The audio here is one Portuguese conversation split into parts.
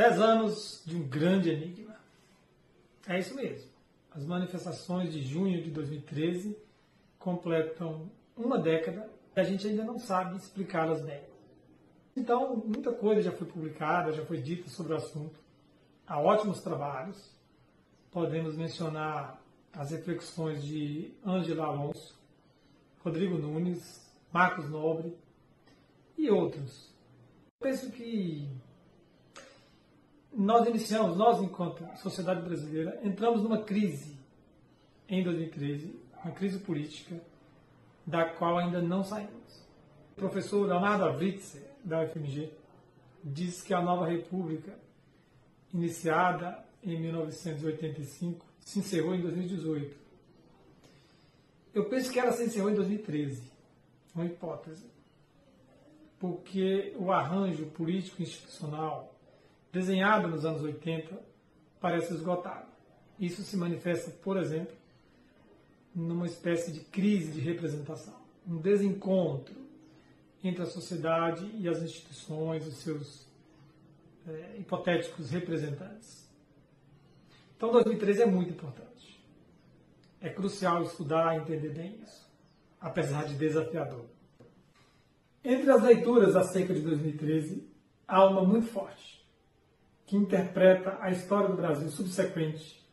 Dez anos de um grande enigma. É isso mesmo. As manifestações de junho de 2013 completam uma década e a gente ainda não sabe explicá-las bem. Então, muita coisa já foi publicada, já foi dita sobre o assunto. Há ótimos trabalhos. Podemos mencionar as reflexões de Ângela Alonso, Rodrigo Nunes, Marcos Nobre e outros. Eu penso que nós iniciamos, nós enquanto sociedade brasileira, entramos numa crise em 2013, uma crise política da qual ainda não saímos. O professor Leonardo Avritzer, da UFMG, diz que a nova república, iniciada em 1985, se encerrou em 2018. Eu penso que ela se encerrou em 2013, uma hipótese, porque o arranjo político institucional desenhado nos anos 80 parece esgotado. Isso se manifesta, por exemplo, numa espécie de crise de representação, um desencontro entre a sociedade e as instituições, os seus é, hipotéticos representantes. Então, 2013 é muito importante. É crucial estudar e entender bem isso, apesar de desafiador. Entre as leituras acerca de 2013, há uma muito forte que interpreta a história do Brasil subsequente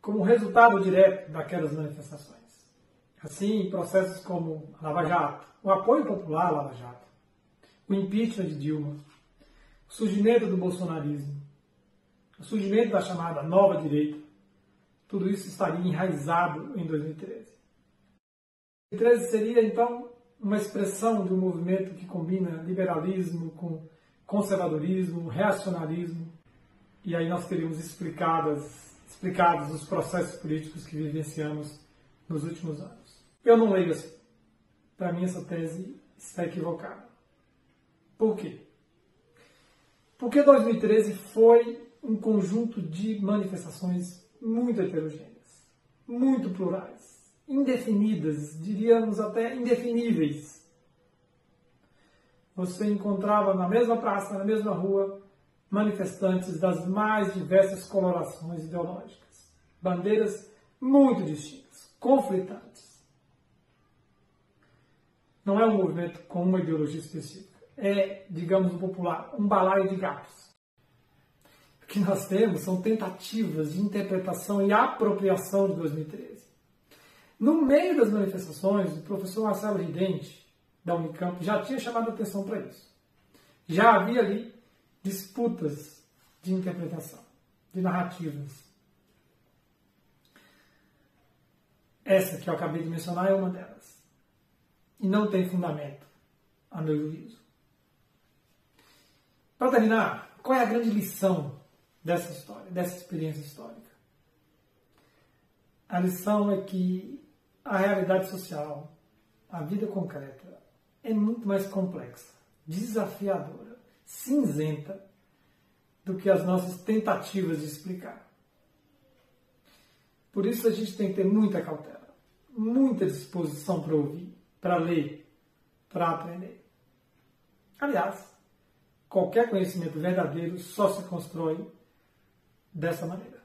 como resultado direto daquelas manifestações. Assim, processos como a Lava Jato, o apoio popular à Lava Jato, o impeachment de Dilma, o surgimento do bolsonarismo, o surgimento da chamada nova direita, tudo isso estaria enraizado em 2013. 2013 seria, então, uma expressão de um movimento que combina liberalismo com conservadorismo, reacionarismo, e aí nós teríamos explicadas, explicados os processos políticos que vivenciamos nos últimos anos. Eu não leio assim. Para mim, essa tese está equivocada. Por quê? Porque 2013 foi um conjunto de manifestações muito heterogêneas, muito plurais, indefinidas, diríamos até indefiníveis você encontrava na mesma praça, na mesma rua, manifestantes das mais diversas colorações ideológicas, bandeiras muito distintas, conflitantes. Não é um movimento com uma ideologia específica, é, digamos no popular, um balaio de gatos. O que nós temos são tentativas de interpretação e apropriação de 2013. No meio das manifestações, o professor Marcelo Ridente, da Unicamp já tinha chamado atenção para isso. Já havia ali disputas de interpretação, de narrativas. Essa que eu acabei de mencionar é uma delas. E não tem fundamento, a meu juízo. Para terminar, qual é a grande lição dessa história, dessa experiência histórica? A lição é que a realidade social, a vida concreta, é muito mais complexa, desafiadora, cinzenta do que as nossas tentativas de explicar. Por isso a gente tem que ter muita cautela, muita disposição para ouvir, para ler, para aprender. Aliás, qualquer conhecimento verdadeiro só se constrói dessa maneira.